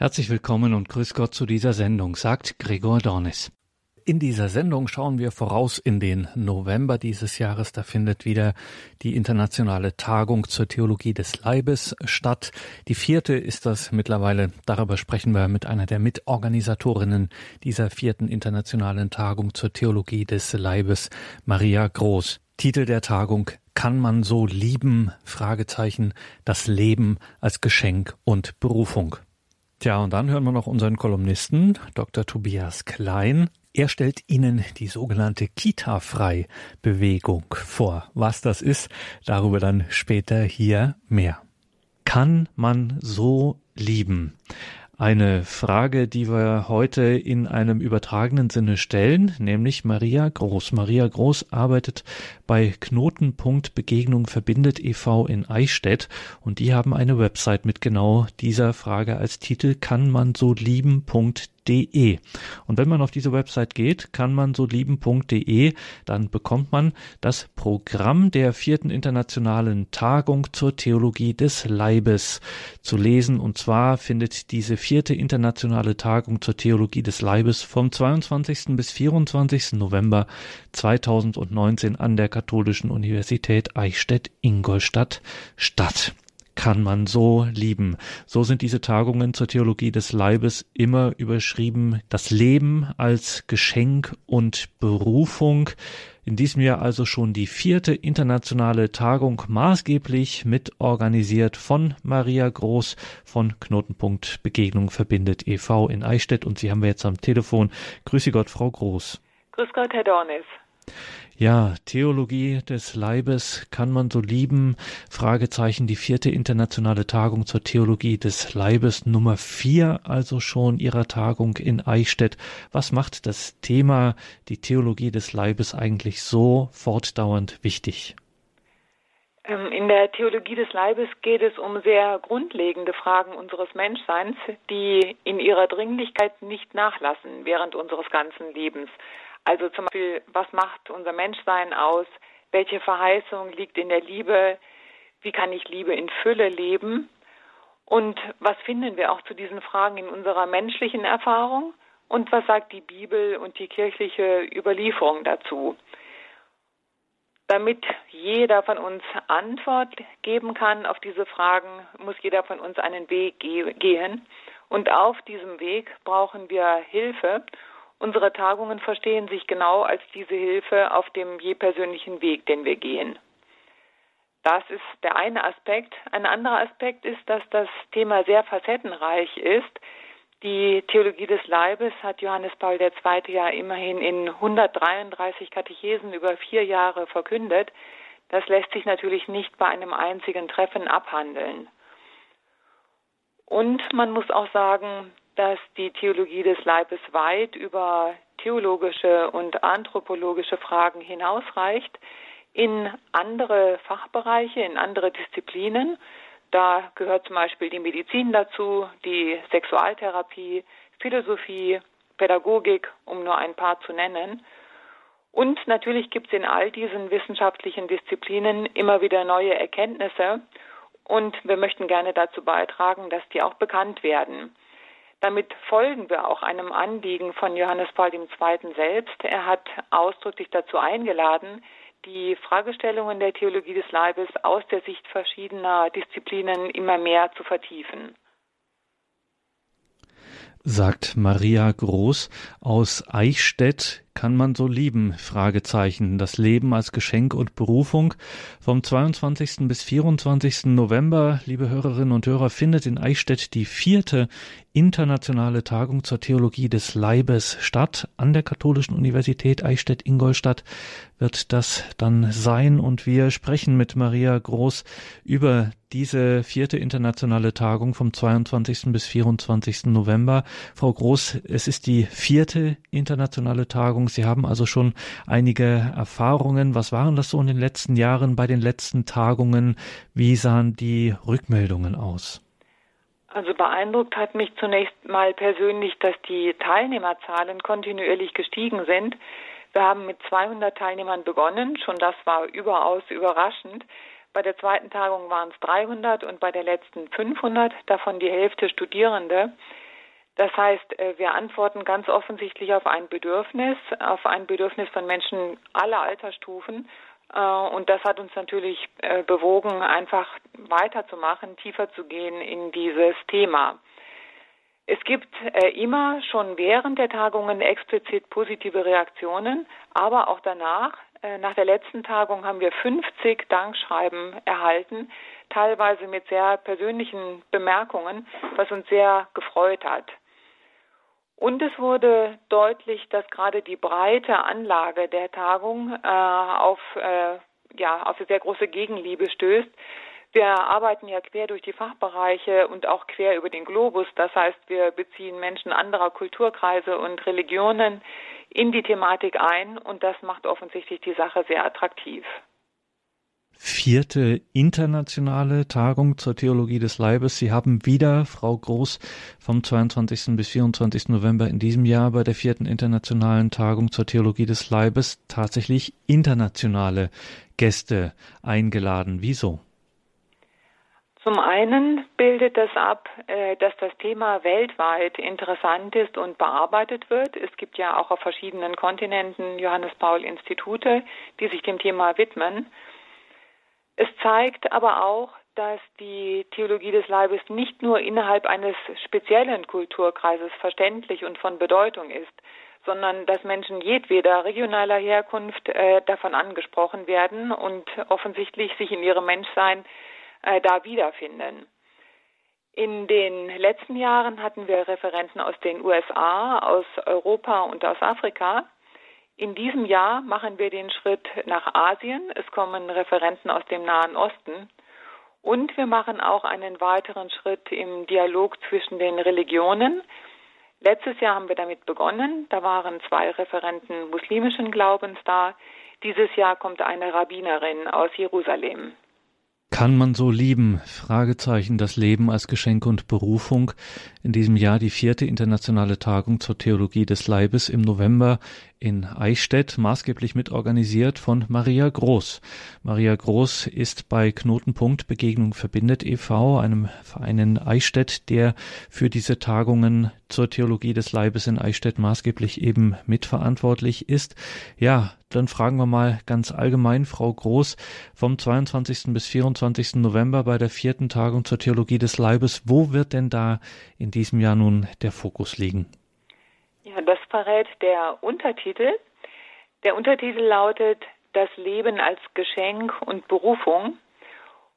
Herzlich willkommen und grüß Gott zu dieser Sendung, sagt Gregor Dornis. In dieser Sendung schauen wir voraus in den November dieses Jahres. Da findet wieder die internationale Tagung zur Theologie des Leibes statt. Die vierte ist das mittlerweile. Darüber sprechen wir mit einer der Mitorganisatorinnen dieser vierten internationalen Tagung zur Theologie des Leibes, Maria Groß. Titel der Tagung Kann man so lieben? Fragezeichen. Das Leben als Geschenk und Berufung. Tja, und dann hören wir noch unseren Kolumnisten, Dr. Tobias Klein. Er stellt Ihnen die sogenannte Kita-Frei-Bewegung vor. Was das ist, darüber dann später hier mehr. Kann man so lieben? Eine Frage, die wir heute in einem übertragenen Sinne stellen, nämlich Maria Groß. Maria Groß arbeitet bei Knotenpunkt Begegnung verbindet e.V. in Eichstätt und die haben eine Website mit genau dieser Frage als Titel kann man so lieben.de lieben.de. Und wenn man auf diese Website geht, kann man so lieben.de, dann bekommt man das Programm der vierten internationalen Tagung zur Theologie des Leibes zu lesen. Und zwar findet diese vierte internationale Tagung zur Theologie des Leibes vom 22. bis 24. November 2019 an der Katholischen Universität Eichstätt-Ingolstadt statt kann man so lieben. So sind diese Tagungen zur Theologie des Leibes immer überschrieben. Das Leben als Geschenk und Berufung. In diesem Jahr also schon die vierte internationale Tagung maßgeblich mitorganisiert von Maria Groß von Knotenpunkt Begegnung verbindet e.V. in Eichstätt. Und Sie haben wir jetzt am Telefon. Grüße Gott, Frau Groß. Grüß Gott, Herr Dornis. Ja, Theologie des Leibes kann man so lieben. Fragezeichen, die vierte internationale Tagung zur Theologie des Leibes, Nummer vier also schon ihrer Tagung in Eichstätt. Was macht das Thema, die Theologie des Leibes eigentlich so fortdauernd wichtig? Ähm, in der Theologie des Leibes geht es um sehr grundlegende Fragen unseres Menschseins, die in ihrer Dringlichkeit nicht nachlassen während unseres ganzen Lebens. Also zum Beispiel, was macht unser Menschsein aus? Welche Verheißung liegt in der Liebe? Wie kann ich Liebe in Fülle leben? Und was finden wir auch zu diesen Fragen in unserer menschlichen Erfahrung? Und was sagt die Bibel und die kirchliche Überlieferung dazu? Damit jeder von uns Antwort geben kann auf diese Fragen, muss jeder von uns einen Weg gehen. Und auf diesem Weg brauchen wir Hilfe. Unsere Tagungen verstehen sich genau als diese Hilfe auf dem je persönlichen Weg, den wir gehen. Das ist der eine Aspekt. Ein anderer Aspekt ist, dass das Thema sehr facettenreich ist. Die Theologie des Leibes hat Johannes Paul II. ja immerhin in 133 Katechesen über vier Jahre verkündet. Das lässt sich natürlich nicht bei einem einzigen Treffen abhandeln. Und man muss auch sagen, dass die Theologie des Leibes weit über theologische und anthropologische Fragen hinausreicht in andere Fachbereiche, in andere Disziplinen. Da gehört zum Beispiel die Medizin dazu, die Sexualtherapie, Philosophie, Pädagogik, um nur ein paar zu nennen. Und natürlich gibt es in all diesen wissenschaftlichen Disziplinen immer wieder neue Erkenntnisse und wir möchten gerne dazu beitragen, dass die auch bekannt werden. Damit folgen wir auch einem Anliegen von Johannes Paul II. selbst. Er hat ausdrücklich dazu eingeladen, die Fragestellungen der Theologie des Leibes aus der Sicht verschiedener Disziplinen immer mehr zu vertiefen. Sagt Maria Groß aus Eichstätt kann man so lieben? Fragezeichen. Das Leben als Geschenk und Berufung. Vom 22. bis 24. November, liebe Hörerinnen und Hörer, findet in Eichstätt die vierte internationale Tagung zur Theologie des Leibes statt. An der Katholischen Universität Eichstätt-Ingolstadt wird das dann sein und wir sprechen mit Maria Groß über diese vierte internationale Tagung vom 22. bis 24. November. Frau Groß, es ist die vierte internationale Tagung Sie haben also schon einige Erfahrungen. Was waren das so in den letzten Jahren bei den letzten Tagungen? Wie sahen die Rückmeldungen aus? Also beeindruckt hat mich zunächst mal persönlich, dass die Teilnehmerzahlen kontinuierlich gestiegen sind. Wir haben mit 200 Teilnehmern begonnen, schon das war überaus überraschend. Bei der zweiten Tagung waren es 300 und bei der letzten 500, davon die Hälfte Studierende. Das heißt, äh, wir antworten ganz offensichtlich auf ein Bedürfnis, auf ein Bedürfnis von Menschen aller Altersstufen. Äh, und das hat uns natürlich äh, bewogen, einfach weiterzumachen, tiefer zu gehen in dieses Thema. Es gibt immer schon während der Tagungen explizit positive Reaktionen, aber auch danach. Nach der letzten Tagung haben wir 50 Dankschreiben erhalten, teilweise mit sehr persönlichen Bemerkungen, was uns sehr gefreut hat. Und es wurde deutlich, dass gerade die breite Anlage der Tagung äh, auf, äh, ja, auf eine sehr große Gegenliebe stößt. Wir arbeiten ja quer durch die Fachbereiche und auch quer über den Globus. Das heißt, wir beziehen Menschen anderer Kulturkreise und Religionen in die Thematik ein und das macht offensichtlich die Sache sehr attraktiv vierte internationale Tagung zur Theologie des Leibes. Sie haben wieder, Frau Groß, vom 22. bis 24. November in diesem Jahr bei der vierten internationalen Tagung zur Theologie des Leibes tatsächlich internationale Gäste eingeladen. Wieso? Zum einen bildet das ab, äh, dass das Thema weltweit interessant ist und bearbeitet wird. Es gibt ja auch auf verschiedenen Kontinenten Johannes Paul Institute, die sich dem Thema widmen. Es zeigt aber auch, dass die Theologie des Leibes nicht nur innerhalb eines speziellen Kulturkreises verständlich und von Bedeutung ist, sondern dass Menschen jedweder regionaler Herkunft äh, davon angesprochen werden und offensichtlich sich in ihrem Menschsein äh, da wiederfinden. In den letzten Jahren hatten wir Referenten aus den USA, aus Europa und aus Afrika. In diesem Jahr machen wir den Schritt nach Asien. Es kommen Referenten aus dem Nahen Osten. Und wir machen auch einen weiteren Schritt im Dialog zwischen den Religionen. Letztes Jahr haben wir damit begonnen. Da waren zwei Referenten muslimischen Glaubens da. Dieses Jahr kommt eine Rabbinerin aus Jerusalem. Kann man so lieben? Fragezeichen das Leben als Geschenk und Berufung. In diesem Jahr die vierte internationale Tagung zur Theologie des Leibes im November in Eichstätt, maßgeblich mitorganisiert von Maria Groß. Maria Groß ist bei Knotenpunkt Begegnung verbindet e.V., einem Verein in Eichstätt, der für diese Tagungen zur Theologie des Leibes in Eichstätt maßgeblich eben mitverantwortlich ist. Ja, dann fragen wir mal ganz allgemein, Frau Groß, vom 22. bis 24. November bei der vierten Tagung zur Theologie des Leibes, wo wird denn da in diesem Jahr nun der Fokus liegen? Verrät der Untertitel. Der Untertitel lautet Das Leben als Geschenk und Berufung.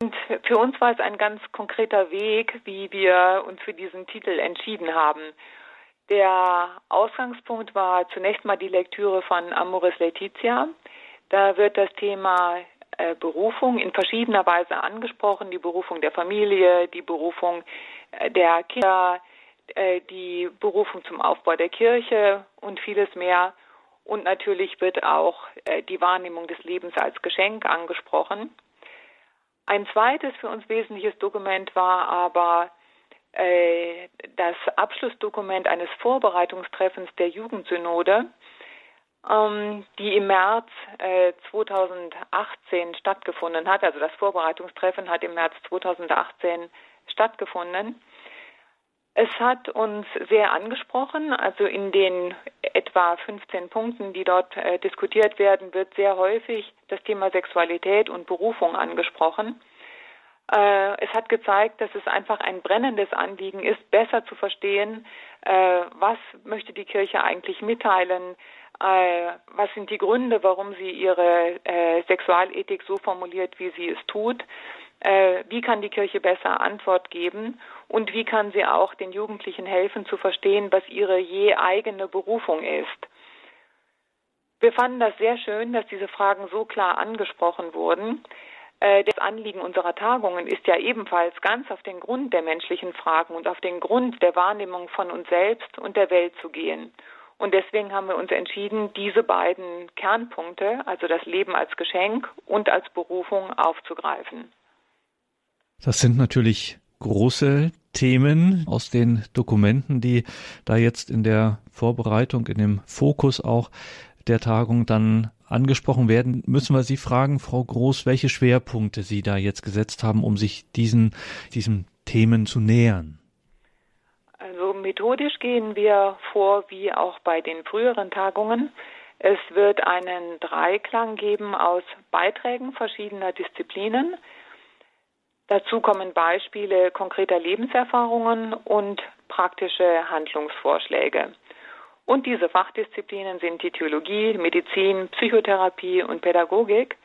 Und für uns war es ein ganz konkreter Weg, wie wir uns für diesen Titel entschieden haben. Der Ausgangspunkt war zunächst mal die Lektüre von Amoris Laetitia. Da wird das Thema äh, Berufung in verschiedener Weise angesprochen, die Berufung der Familie, die Berufung äh, der Kinder, äh, die Berufung zum Aufbau der Kirche und vieles mehr. Und natürlich wird auch äh, die Wahrnehmung des Lebens als Geschenk angesprochen. Ein zweites für uns wesentliches Dokument war aber äh, das Abschlussdokument eines Vorbereitungstreffens der Jugendsynode, ähm, die im März 2018 stattgefunden hat. Also das Vorbereitungstreffen hat im März 2018 stattgefunden. Es hat uns sehr angesprochen. Also in den etwa 15 Punkten, die dort äh, diskutiert werden, wird sehr häufig das Thema Sexualität und Berufung angesprochen. Äh, es hat gezeigt, dass es einfach ein brennendes Anliegen ist, besser zu verstehen, äh, was möchte die Kirche eigentlich mitteilen, äh, was sind die Gründe, warum sie ihre äh, Sexualethik so formuliert, wie sie es tut äh, wie kann die Kirche besser Antwort geben und wie kann sie auch den Jugendlichen helfen zu verstehen, was ihre je eigene Berufung ist. Wir fanden das sehr schön, dass diese Fragen so klar angesprochen wurden. Äh, das Anliegen unserer Tagungen ist ja ebenfalls ganz auf den Grund der menschlichen Fragen und auf den Grund der Wahrnehmung von uns selbst und der Welt zu gehen. Und deswegen haben wir uns entschieden, diese beiden Kernpunkte, also das Leben als Geschenk und als Berufung, aufzugreifen. Das sind natürlich große Themen aus den Dokumenten, die da jetzt in der Vorbereitung, in dem Fokus auch der Tagung dann angesprochen werden, müssen wir Sie fragen, Frau Groß, welche Schwerpunkte Sie da jetzt gesetzt haben, um sich diesen, diesen Themen zu nähern. Also methodisch gehen wir vor wie auch bei den früheren Tagungen. Es wird einen Dreiklang geben aus Beiträgen verschiedener Disziplinen. Dazu kommen Beispiele konkreter Lebenserfahrungen und praktische Handlungsvorschläge. Und diese Fachdisziplinen sind die Theologie, Medizin, Psychotherapie und Pädagogik.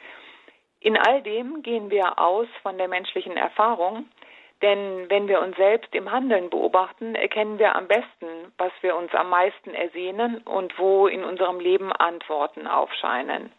In all dem gehen wir aus von der menschlichen Erfahrung, denn wenn wir uns selbst im Handeln beobachten, erkennen wir am besten, was wir uns am meisten ersehnen und wo in unserem Leben Antworten aufscheinen.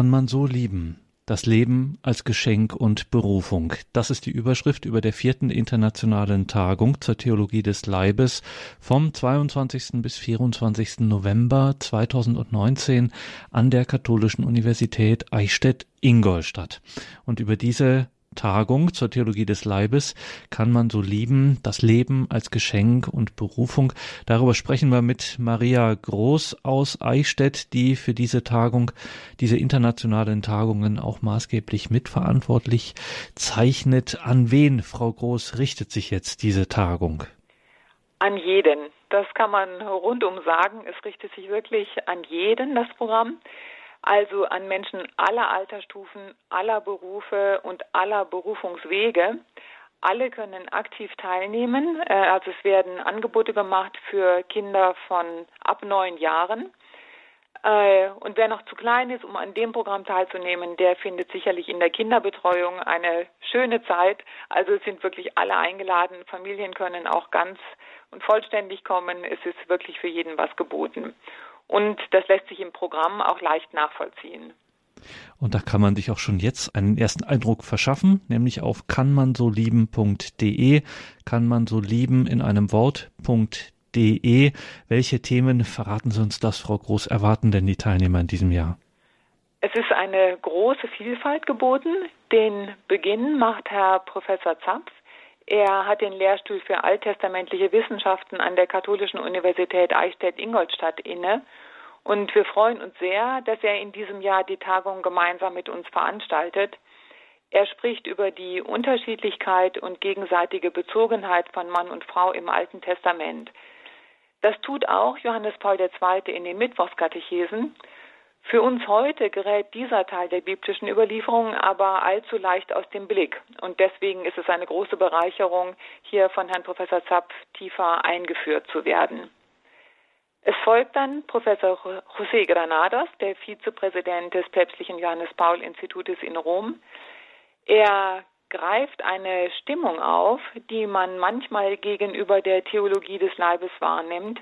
Kann man so lieben? Das Leben als Geschenk und Berufung. Das ist die Überschrift über der vierten internationalen Tagung zur Theologie des Leibes vom 22. bis 24. November 2019 an der Katholischen Universität Eichstätt-Ingolstadt. Und über diese Tagung zur Theologie des Leibes kann man so lieben, das Leben als Geschenk und Berufung. Darüber sprechen wir mit Maria Groß aus Eichstätt, die für diese Tagung, diese internationalen Tagungen auch maßgeblich mitverantwortlich zeichnet. An wen, Frau Groß, richtet sich jetzt diese Tagung? An jeden. Das kann man rundum sagen. Es richtet sich wirklich an jeden, das Programm also an Menschen aller Altersstufen, aller Berufe und aller Berufungswege. Alle können aktiv teilnehmen. Äh, also es werden Angebote gemacht für Kinder von ab neun Jahren. Äh, und wer noch zu klein ist, um an dem Programm teilzunehmen, der findet sicherlich in der Kinderbetreuung eine schöne Zeit. Also es sind wirklich alle eingeladen. Familien können auch ganz und vollständig kommen. Es ist wirklich für jeden was geboten. Und das lässt sich im Programm auch leicht nachvollziehen. Und da kann man sich auch schon jetzt einen ersten Eindruck verschaffen, nämlich auf kannmansolieben.de, kann man so lieben in einem Wort.de. Welche Themen verraten Sie uns das, Frau Groß, erwarten denn die Teilnehmer in diesem Jahr? Es ist eine große Vielfalt geboten. Den Beginn macht Herr Professor Zapf. Er hat den Lehrstuhl für alttestamentliche Wissenschaften an der Katholischen Universität Eichstätt-Ingolstadt inne. Und wir freuen uns sehr, dass er in diesem Jahr die Tagung gemeinsam mit uns veranstaltet. Er spricht über die Unterschiedlichkeit und gegenseitige Bezogenheit von Mann und Frau im Alten Testament. Das tut auch Johannes Paul II. in den Mittwochskatechesen. Für uns heute gerät dieser Teil der biblischen Überlieferung aber allzu leicht aus dem Blick. Und deswegen ist es eine große Bereicherung, hier von Herrn Professor Zapp tiefer eingeführt zu werden. Es folgt dann Professor José Granados, der Vizepräsident des päpstlichen Johannes Paul Institutes in Rom. Er greift eine Stimmung auf, die man manchmal gegenüber der Theologie des Leibes wahrnimmt,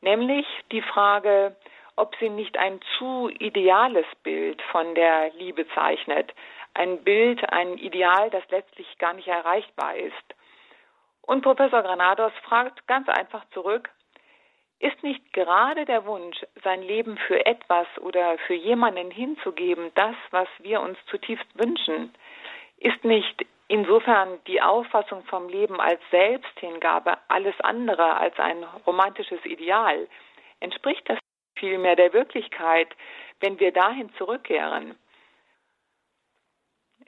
nämlich die Frage, ob sie nicht ein zu ideales Bild von der Liebe zeichnet, ein Bild, ein Ideal, das letztlich gar nicht erreichbar ist. Und Professor Granados fragt ganz einfach zurück, ist nicht gerade der Wunsch, sein Leben für etwas oder für jemanden hinzugeben, das, was wir uns zutiefst wünschen? Ist nicht insofern die Auffassung vom Leben als Selbsthingabe alles andere als ein romantisches Ideal? Entspricht das vielmehr der Wirklichkeit, wenn wir dahin zurückkehren.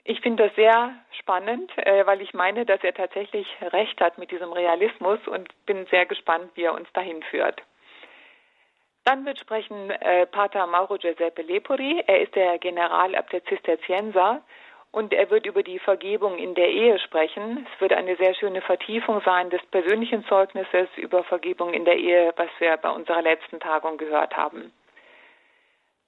Ich finde das sehr spannend, äh, weil ich meine, dass er tatsächlich recht hat mit diesem Realismus und bin sehr gespannt, wie er uns dahin führt. Dann wird sprechen äh, Pater Mauro Giuseppe Lepori. Er ist der Generalabt der Zisterzienser und er wird über die Vergebung in der Ehe sprechen. Es wird eine sehr schöne Vertiefung sein des persönlichen Zeugnisses über Vergebung in der Ehe, was wir bei unserer letzten Tagung gehört haben.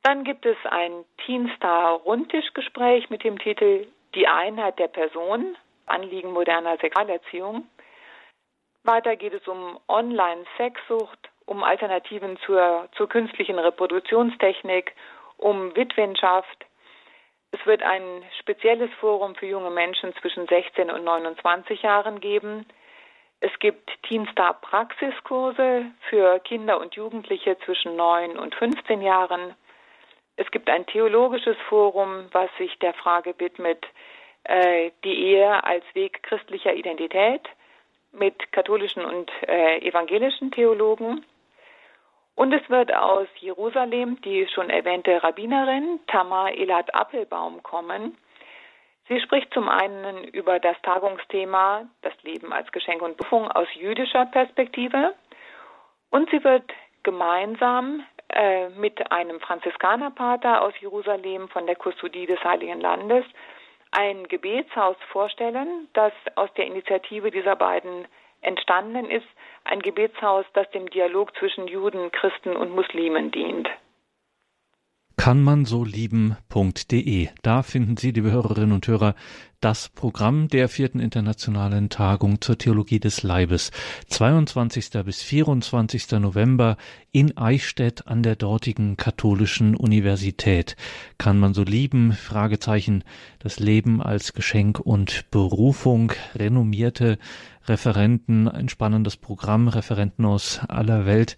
Dann gibt es ein Teenstar-Rundtischgespräch mit dem Titel Die Einheit der Person, Anliegen moderner Sexualerziehung. Weiter geht es um Online-Sexsucht, um Alternativen zur, zur künstlichen Reproduktionstechnik, um Witwenschaft, es wird ein spezielles Forum für junge Menschen zwischen 16 und 29 Jahren geben. Es gibt Teenstar Praxiskurse für Kinder und Jugendliche zwischen 9 und 15 Jahren. Es gibt ein theologisches Forum, was sich der Frage widmet, äh, die Ehe als Weg christlicher Identität. mit katholischen und äh, evangelischen Theologen. Und es wird aus Jerusalem die schon erwähnte Rabbinerin Tamar Elad Appelbaum kommen. Sie spricht zum einen über das Tagungsthema das Leben als Geschenk und Berufung aus jüdischer Perspektive und sie wird gemeinsam äh, mit einem Franziskanerpater aus Jerusalem von der Kustodie des Heiligen Landes ein Gebetshaus vorstellen, das aus der Initiative dieser beiden entstanden ist, ein Gebetshaus, das dem Dialog zwischen Juden, Christen und Muslimen dient kann man so lieben.de. Da finden Sie, liebe Hörerinnen und Hörer, das Programm der vierten internationalen Tagung zur Theologie des Leibes. 22. bis 24. November in Eichstätt an der dortigen katholischen Universität. Kann man so lieben? Fragezeichen. Das Leben als Geschenk und Berufung. Renommierte Referenten, ein spannendes Programm, Referenten aus aller Welt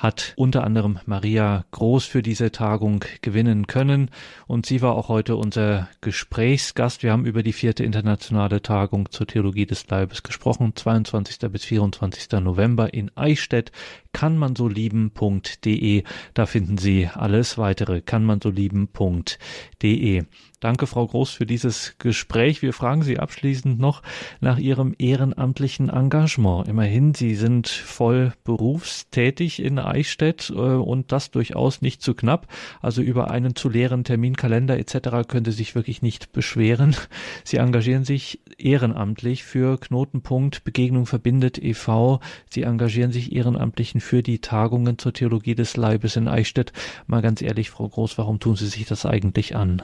hat unter anderem Maria Groß für diese Tagung gewinnen können und sie war auch heute unser Gesprächsgast. Wir haben über die vierte internationale Tagung zur Theologie des Leibes gesprochen, 22. bis 24. November in Eichstätt, kannmansolieben.de. Da finden Sie alles weitere, kannmansolieben.de. Danke, Frau Groß, für dieses Gespräch. Wir fragen Sie abschließend noch nach Ihrem ehrenamtlichen Engagement. Immerhin, Sie sind voll berufstätig in Eichstätt äh, und das durchaus nicht zu knapp. Also über einen zu leeren Terminkalender etc. können Sie sich wirklich nicht beschweren. Sie engagieren sich ehrenamtlich für Knotenpunkt Begegnung verbindet e.V. Sie engagieren sich ehrenamtlich für die Tagungen zur Theologie des Leibes in Eichstätt. Mal ganz ehrlich, Frau Groß, warum tun Sie sich das eigentlich an?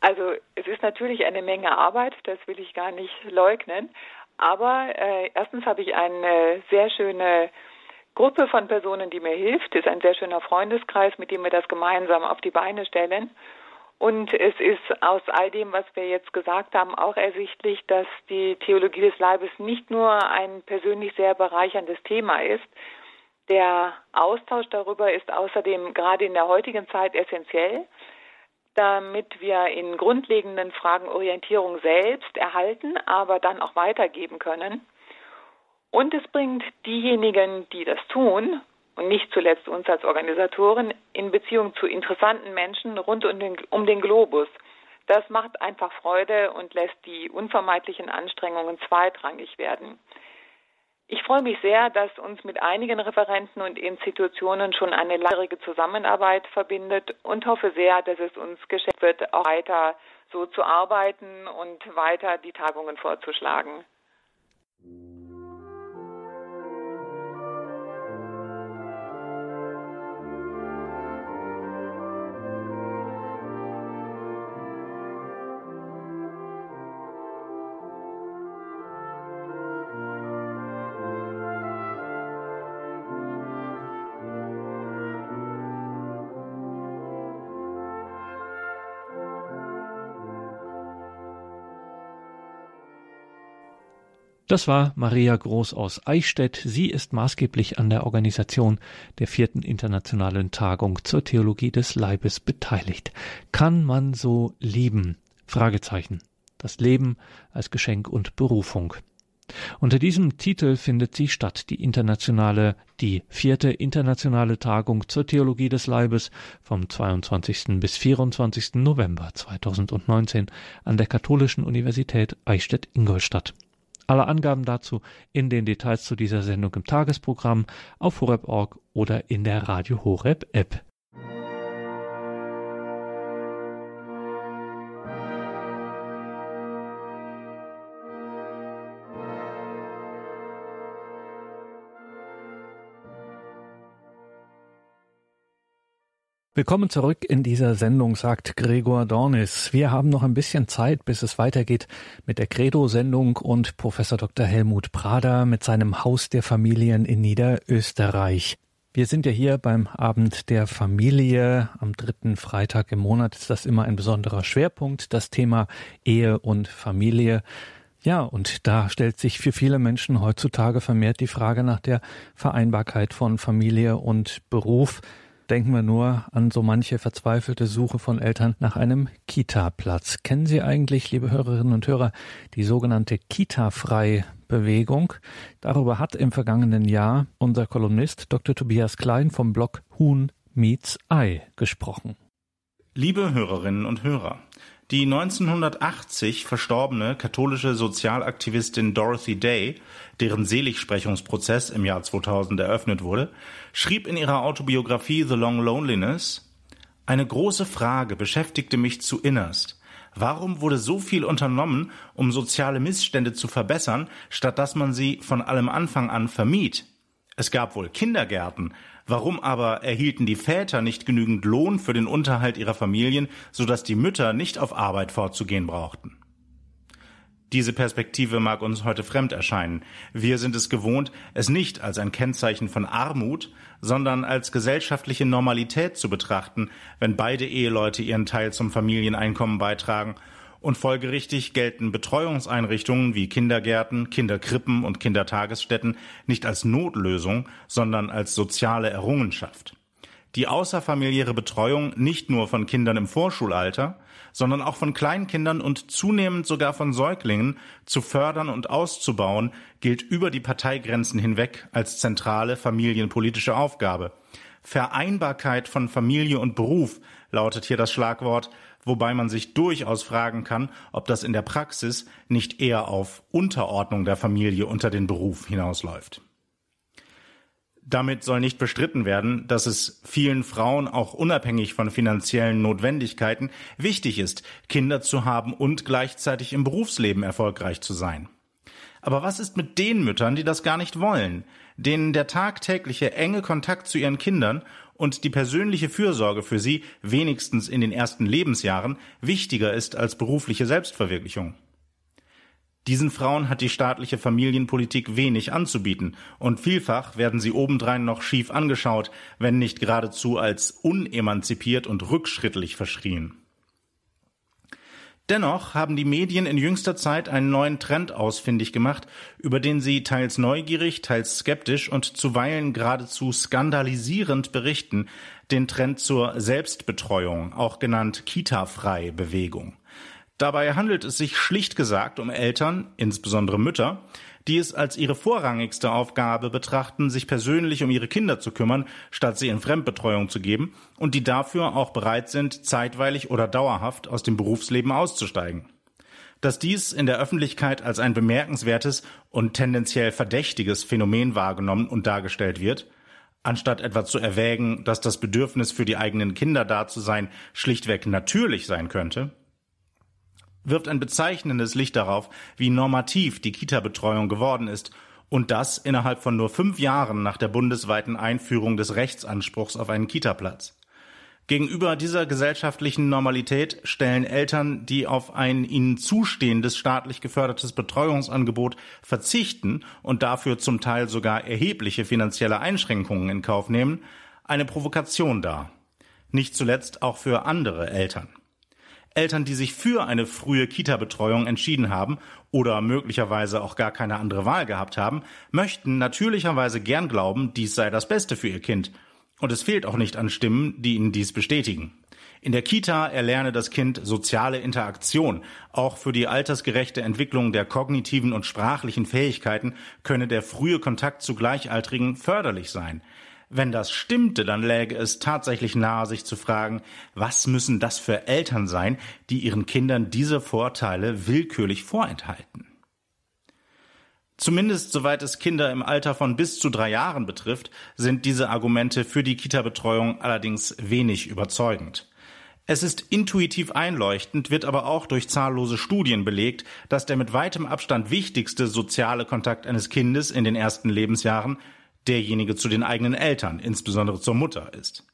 Also es ist natürlich eine Menge Arbeit, das will ich gar nicht leugnen. Aber äh, erstens habe ich eine sehr schöne Gruppe von Personen, die mir hilft. Es ist ein sehr schöner Freundeskreis, mit dem wir das gemeinsam auf die Beine stellen. Und es ist aus all dem, was wir jetzt gesagt haben, auch ersichtlich, dass die Theologie des Leibes nicht nur ein persönlich sehr bereicherndes Thema ist. Der Austausch darüber ist außerdem gerade in der heutigen Zeit essentiell damit wir in grundlegenden Fragen Orientierung selbst erhalten, aber dann auch weitergeben können. Und es bringt diejenigen, die das tun, und nicht zuletzt uns als Organisatoren, in Beziehung zu interessanten Menschen rund um den, um den Globus. Das macht einfach Freude und lässt die unvermeidlichen Anstrengungen zweitrangig werden. Ich freue mich sehr, dass uns mit einigen Referenten und Institutionen schon eine langjährige Zusammenarbeit verbindet und hoffe sehr, dass es uns geschafft wird, auch weiter so zu arbeiten und weiter die Tagungen vorzuschlagen. Das war Maria Groß aus Eichstätt. Sie ist maßgeblich an der Organisation der vierten internationalen Tagung zur Theologie des Leibes beteiligt. Kann man so lieben? Fragezeichen. Das Leben als Geschenk und Berufung. Unter diesem Titel findet sie statt, die internationale, die vierte internationale Tagung zur Theologie des Leibes vom 22. bis 24. November 2019 an der Katholischen Universität Eichstätt-Ingolstadt. Alle Angaben dazu in den Details zu dieser Sendung im Tagesprogramm auf horeb.org oder in der Radio Horeb App. Willkommen zurück in dieser Sendung, sagt Gregor Dornis. Wir haben noch ein bisschen Zeit, bis es weitergeht mit der Credo-Sendung und Professor Dr. Helmut Prader mit seinem Haus der Familien in Niederösterreich. Wir sind ja hier beim Abend der Familie. Am dritten Freitag im Monat ist das immer ein besonderer Schwerpunkt, das Thema Ehe und Familie. Ja, und da stellt sich für viele Menschen heutzutage vermehrt die Frage nach der Vereinbarkeit von Familie und Beruf. Denken wir nur an so manche verzweifelte Suche von Eltern nach einem Kita-Platz. Kennen Sie eigentlich, liebe Hörerinnen und Hörer, die sogenannte Kita-frei Bewegung. Darüber hat im vergangenen Jahr unser Kolumnist Dr. Tobias Klein vom Blog Huhn Meets Ei gesprochen. Liebe Hörerinnen und Hörer, die 1980 verstorbene katholische Sozialaktivistin Dorothy Day, deren Seligsprechungsprozess im Jahr 2000 eröffnet wurde, schrieb in ihrer Autobiografie The Long Loneliness Eine große Frage beschäftigte mich zu innerst. Warum wurde so viel unternommen, um soziale Missstände zu verbessern, statt dass man sie von allem Anfang an vermied? Es gab wohl Kindergärten, Warum aber erhielten die Väter nicht genügend Lohn für den Unterhalt ihrer Familien, so dass die Mütter nicht auf Arbeit fortzugehen brauchten? Diese Perspektive mag uns heute fremd erscheinen. Wir sind es gewohnt, es nicht als ein Kennzeichen von Armut, sondern als gesellschaftliche Normalität zu betrachten, wenn beide Eheleute ihren Teil zum Familieneinkommen beitragen und folgerichtig gelten Betreuungseinrichtungen wie Kindergärten, Kinderkrippen und Kindertagesstätten nicht als Notlösung, sondern als soziale Errungenschaft. Die außerfamiliäre Betreuung nicht nur von Kindern im Vorschulalter, sondern auch von Kleinkindern und zunehmend sogar von Säuglingen zu fördern und auszubauen, gilt über die Parteigrenzen hinweg als zentrale familienpolitische Aufgabe. Vereinbarkeit von Familie und Beruf lautet hier das Schlagwort, wobei man sich durchaus fragen kann, ob das in der Praxis nicht eher auf Unterordnung der Familie unter den Beruf hinausläuft. Damit soll nicht bestritten werden, dass es vielen Frauen auch unabhängig von finanziellen Notwendigkeiten wichtig ist, Kinder zu haben und gleichzeitig im Berufsleben erfolgreich zu sein. Aber was ist mit den Müttern, die das gar nicht wollen, denen der tagtägliche enge Kontakt zu ihren Kindern und die persönliche Fürsorge für sie, wenigstens in den ersten Lebensjahren, wichtiger ist als berufliche Selbstverwirklichung. Diesen Frauen hat die staatliche Familienpolitik wenig anzubieten, und vielfach werden sie obendrein noch schief angeschaut, wenn nicht geradezu als unemanzipiert und rückschrittlich verschrien. Dennoch haben die Medien in jüngster Zeit einen neuen Trend ausfindig gemacht, über den sie teils neugierig, teils skeptisch und zuweilen geradezu skandalisierend berichten, den Trend zur Selbstbetreuung, auch genannt Kita-frei Bewegung. Dabei handelt es sich schlicht gesagt um Eltern, insbesondere Mütter, die es als ihre vorrangigste Aufgabe betrachten, sich persönlich um ihre Kinder zu kümmern, statt sie in Fremdbetreuung zu geben, und die dafür auch bereit sind, zeitweilig oder dauerhaft aus dem Berufsleben auszusteigen. Dass dies in der Öffentlichkeit als ein bemerkenswertes und tendenziell verdächtiges Phänomen wahrgenommen und dargestellt wird, anstatt etwa zu erwägen, dass das Bedürfnis für die eigenen Kinder da zu sein schlichtweg natürlich sein könnte, wirft ein bezeichnendes Licht darauf, wie normativ die Kita-Betreuung geworden ist und das innerhalb von nur fünf Jahren nach der bundesweiten Einführung des Rechtsanspruchs auf einen Kita-Platz. Gegenüber dieser gesellschaftlichen Normalität stellen Eltern, die auf ein ihnen zustehendes staatlich gefördertes Betreuungsangebot verzichten und dafür zum Teil sogar erhebliche finanzielle Einschränkungen in Kauf nehmen, eine Provokation dar. Nicht zuletzt auch für andere Eltern. Eltern, die sich für eine frühe Kita-Betreuung entschieden haben oder möglicherweise auch gar keine andere Wahl gehabt haben, möchten natürlicherweise gern glauben, dies sei das Beste für ihr Kind. Und es fehlt auch nicht an Stimmen, die ihnen dies bestätigen. In der Kita erlerne das Kind soziale Interaktion. Auch für die altersgerechte Entwicklung der kognitiven und sprachlichen Fähigkeiten könne der frühe Kontakt zu Gleichaltrigen förderlich sein. Wenn das stimmte, dann läge es tatsächlich nahe, sich zu fragen, was müssen das für Eltern sein, die ihren Kindern diese Vorteile willkürlich vorenthalten? Zumindest soweit es Kinder im Alter von bis zu drei Jahren betrifft, sind diese Argumente für die Kita-Betreuung allerdings wenig überzeugend. Es ist intuitiv einleuchtend, wird aber auch durch zahllose Studien belegt, dass der mit weitem Abstand wichtigste soziale Kontakt eines Kindes in den ersten Lebensjahren derjenige zu den eigenen Eltern, insbesondere zur Mutter ist.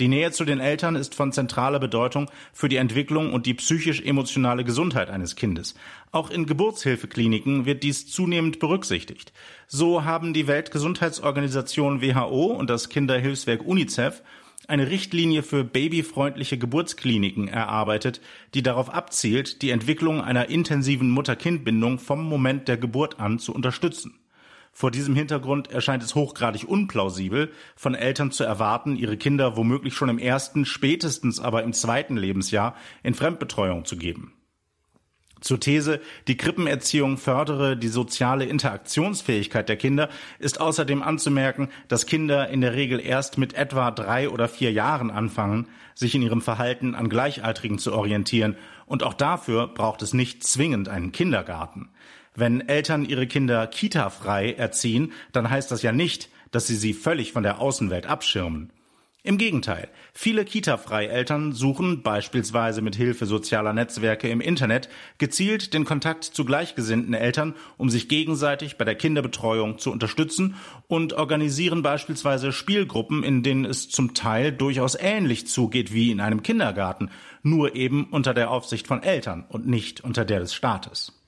Die Nähe zu den Eltern ist von zentraler Bedeutung für die Entwicklung und die psychisch-emotionale Gesundheit eines Kindes. Auch in Geburtshilfekliniken wird dies zunehmend berücksichtigt. So haben die Weltgesundheitsorganisation WHO und das Kinderhilfswerk UNICEF eine Richtlinie für babyfreundliche Geburtskliniken erarbeitet, die darauf abzielt, die Entwicklung einer intensiven Mutter-Kind-Bindung vom Moment der Geburt an zu unterstützen. Vor diesem Hintergrund erscheint es hochgradig unplausibel, von Eltern zu erwarten, ihre Kinder womöglich schon im ersten, spätestens aber im zweiten Lebensjahr in Fremdbetreuung zu geben. Zur These, die Krippenerziehung fördere die soziale Interaktionsfähigkeit der Kinder, ist außerdem anzumerken, dass Kinder in der Regel erst mit etwa drei oder vier Jahren anfangen, sich in ihrem Verhalten an Gleichaltrigen zu orientieren, und auch dafür braucht es nicht zwingend einen Kindergarten. Wenn Eltern ihre Kinder kitafrei erziehen, dann heißt das ja nicht, dass sie sie völlig von der Außenwelt abschirmen. Im Gegenteil, viele Kita-Freie-Eltern suchen beispielsweise mit Hilfe sozialer Netzwerke im Internet gezielt den Kontakt zu gleichgesinnten Eltern, um sich gegenseitig bei der Kinderbetreuung zu unterstützen und organisieren beispielsweise Spielgruppen, in denen es zum Teil durchaus ähnlich zugeht wie in einem Kindergarten, nur eben unter der Aufsicht von Eltern und nicht unter der des Staates.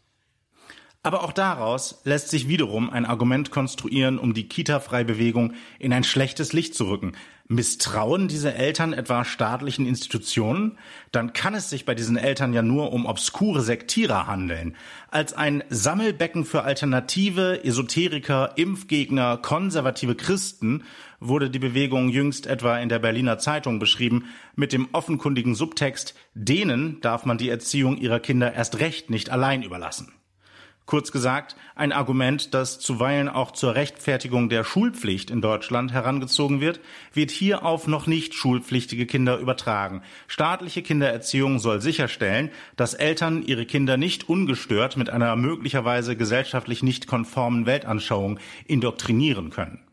Aber auch daraus lässt sich wiederum ein Argument konstruieren, um die Kita-Freibewegung in ein schlechtes Licht zu rücken. Misstrauen diese Eltern etwa staatlichen Institutionen? Dann kann es sich bei diesen Eltern ja nur um obskure Sektierer handeln. Als ein Sammelbecken für Alternative, Esoteriker, Impfgegner, konservative Christen wurde die Bewegung jüngst etwa in der Berliner Zeitung beschrieben mit dem offenkundigen Subtext, denen darf man die Erziehung ihrer Kinder erst recht nicht allein überlassen. Kurz gesagt, ein Argument, das zuweilen auch zur Rechtfertigung der Schulpflicht in Deutschland herangezogen wird, wird hier auf noch nicht schulpflichtige Kinder übertragen. Staatliche Kindererziehung soll sicherstellen, dass Eltern ihre Kinder nicht ungestört mit einer möglicherweise gesellschaftlich nicht konformen Weltanschauung indoktrinieren können.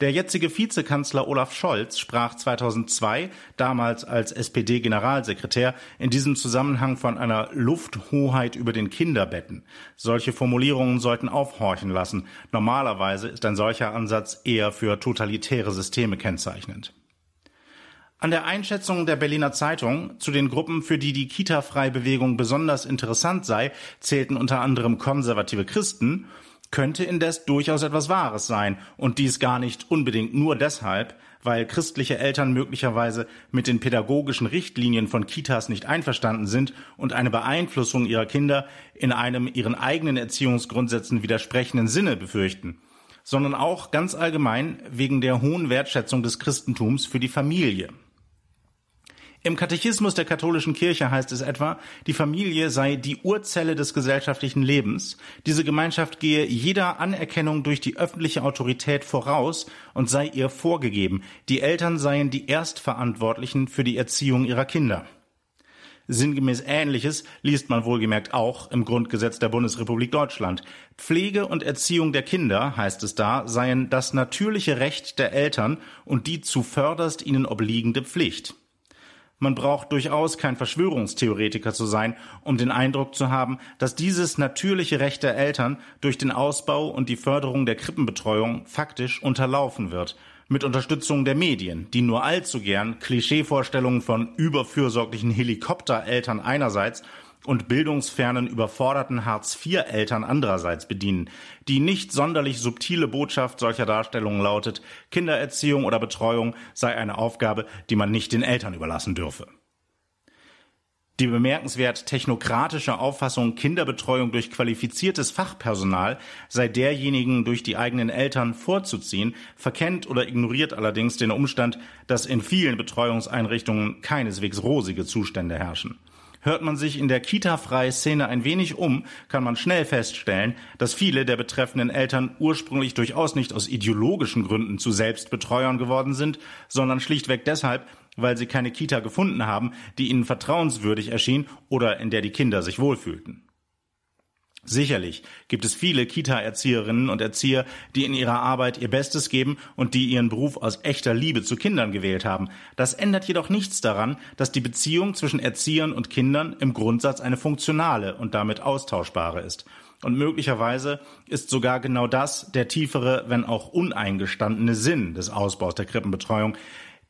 Der jetzige Vizekanzler Olaf Scholz sprach 2002, damals als SPD-Generalsekretär, in diesem Zusammenhang von einer Lufthoheit über den Kinderbetten. Solche Formulierungen sollten aufhorchen lassen. Normalerweise ist ein solcher Ansatz eher für totalitäre Systeme kennzeichnend. An der Einschätzung der Berliner Zeitung zu den Gruppen, für die die Kita-Frei-Bewegung besonders interessant sei, zählten unter anderem konservative Christen könnte indes durchaus etwas Wahres sein, und dies gar nicht unbedingt nur deshalb, weil christliche Eltern möglicherweise mit den pädagogischen Richtlinien von Kitas nicht einverstanden sind und eine Beeinflussung ihrer Kinder in einem ihren eigenen Erziehungsgrundsätzen widersprechenden Sinne befürchten, sondern auch ganz allgemein wegen der hohen Wertschätzung des Christentums für die Familie. Im Katechismus der katholischen Kirche heißt es etwa, die Familie sei die Urzelle des gesellschaftlichen Lebens. Diese Gemeinschaft gehe jeder Anerkennung durch die öffentliche Autorität voraus und sei ihr vorgegeben. Die Eltern seien die Erstverantwortlichen für die Erziehung ihrer Kinder. Sinngemäß Ähnliches liest man wohlgemerkt auch im Grundgesetz der Bundesrepublik Deutschland. Pflege und Erziehung der Kinder, heißt es da, seien das natürliche Recht der Eltern und die zuvörderst ihnen obliegende Pflicht. Man braucht durchaus kein Verschwörungstheoretiker zu sein, um den Eindruck zu haben, dass dieses natürliche Recht der Eltern durch den Ausbau und die Förderung der Krippenbetreuung faktisch unterlaufen wird, mit Unterstützung der Medien, die nur allzu gern Klischeevorstellungen von überfürsorglichen Helikoptereltern einerseits und bildungsfernen, überforderten Hartz-IV-Eltern andererseits bedienen. Die nicht sonderlich subtile Botschaft solcher Darstellungen lautet, Kindererziehung oder Betreuung sei eine Aufgabe, die man nicht den Eltern überlassen dürfe. Die bemerkenswert technokratische Auffassung, Kinderbetreuung durch qualifiziertes Fachpersonal sei derjenigen durch die eigenen Eltern vorzuziehen, verkennt oder ignoriert allerdings den Umstand, dass in vielen Betreuungseinrichtungen keineswegs rosige Zustände herrschen. Hört man sich in der Kita-freie Szene ein wenig um, kann man schnell feststellen, dass viele der betreffenden Eltern ursprünglich durchaus nicht aus ideologischen Gründen zu Selbstbetreuern geworden sind, sondern schlichtweg deshalb, weil sie keine Kita gefunden haben, die ihnen vertrauenswürdig erschien oder in der die Kinder sich wohlfühlten. Sicherlich gibt es viele Kita-Erzieherinnen und Erzieher, die in ihrer Arbeit ihr Bestes geben und die ihren Beruf aus echter Liebe zu Kindern gewählt haben. Das ändert jedoch nichts daran, dass die Beziehung zwischen Erziehern und Kindern im Grundsatz eine funktionale und damit austauschbare ist. Und möglicherweise ist sogar genau das der tiefere, wenn auch uneingestandene Sinn des Ausbaus der Krippenbetreuung,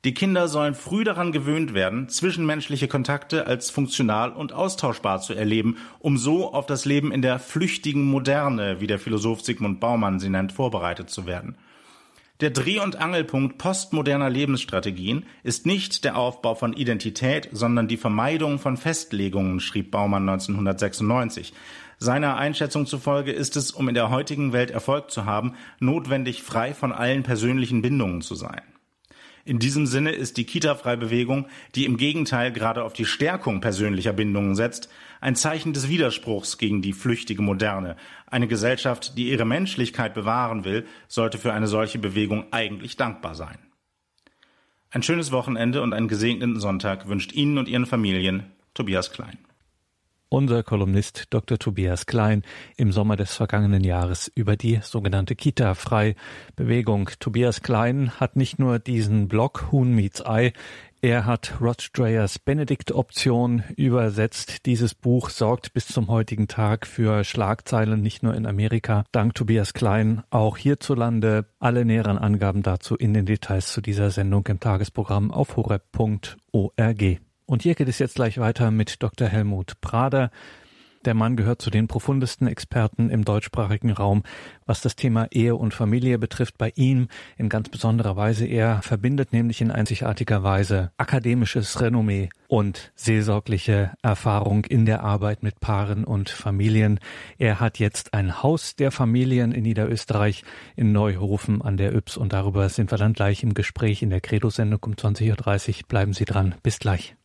die Kinder sollen früh daran gewöhnt werden, zwischenmenschliche Kontakte als funktional und austauschbar zu erleben, um so auf das Leben in der flüchtigen Moderne, wie der Philosoph Sigmund Baumann sie nennt, vorbereitet zu werden. Der Dreh- und Angelpunkt postmoderner Lebensstrategien ist nicht der Aufbau von Identität, sondern die Vermeidung von Festlegungen, schrieb Baumann 1996. Seiner Einschätzung zufolge ist es, um in der heutigen Welt Erfolg zu haben, notwendig, frei von allen persönlichen Bindungen zu sein. In diesem Sinne ist die Kita-Frei-Bewegung, die im Gegenteil gerade auf die Stärkung persönlicher Bindungen setzt, ein Zeichen des Widerspruchs gegen die flüchtige Moderne. Eine Gesellschaft, die ihre Menschlichkeit bewahren will, sollte für eine solche Bewegung eigentlich dankbar sein. Ein schönes Wochenende und einen gesegneten Sonntag wünscht Ihnen und Ihren Familien Tobias Klein. Unser Kolumnist Dr. Tobias Klein im Sommer des vergangenen Jahres über die sogenannte Kita-Frei-Bewegung. Tobias Klein hat nicht nur diesen Blog Huhn meets Ei, er hat Rod Strayers Benedikt-Option übersetzt. Dieses Buch sorgt bis zum heutigen Tag für Schlagzeilen nicht nur in Amerika, dank Tobias Klein, auch hierzulande. Alle näheren Angaben dazu in den Details zu dieser Sendung im Tagesprogramm auf horeb.org. Und hier geht es jetzt gleich weiter mit Dr. Helmut Prader. Der Mann gehört zu den profundesten Experten im deutschsprachigen Raum, was das Thema Ehe und Familie betrifft. Bei ihm in ganz besonderer Weise. Er verbindet nämlich in einzigartiger Weise akademisches Renommee und seelsorgliche Erfahrung in der Arbeit mit Paaren und Familien. Er hat jetzt ein Haus der Familien in Niederösterreich in Neuhofen an der Yps und darüber sind wir dann gleich im Gespräch in der Credo-Sendung um 20.30 Uhr. Bleiben Sie dran. Bis gleich.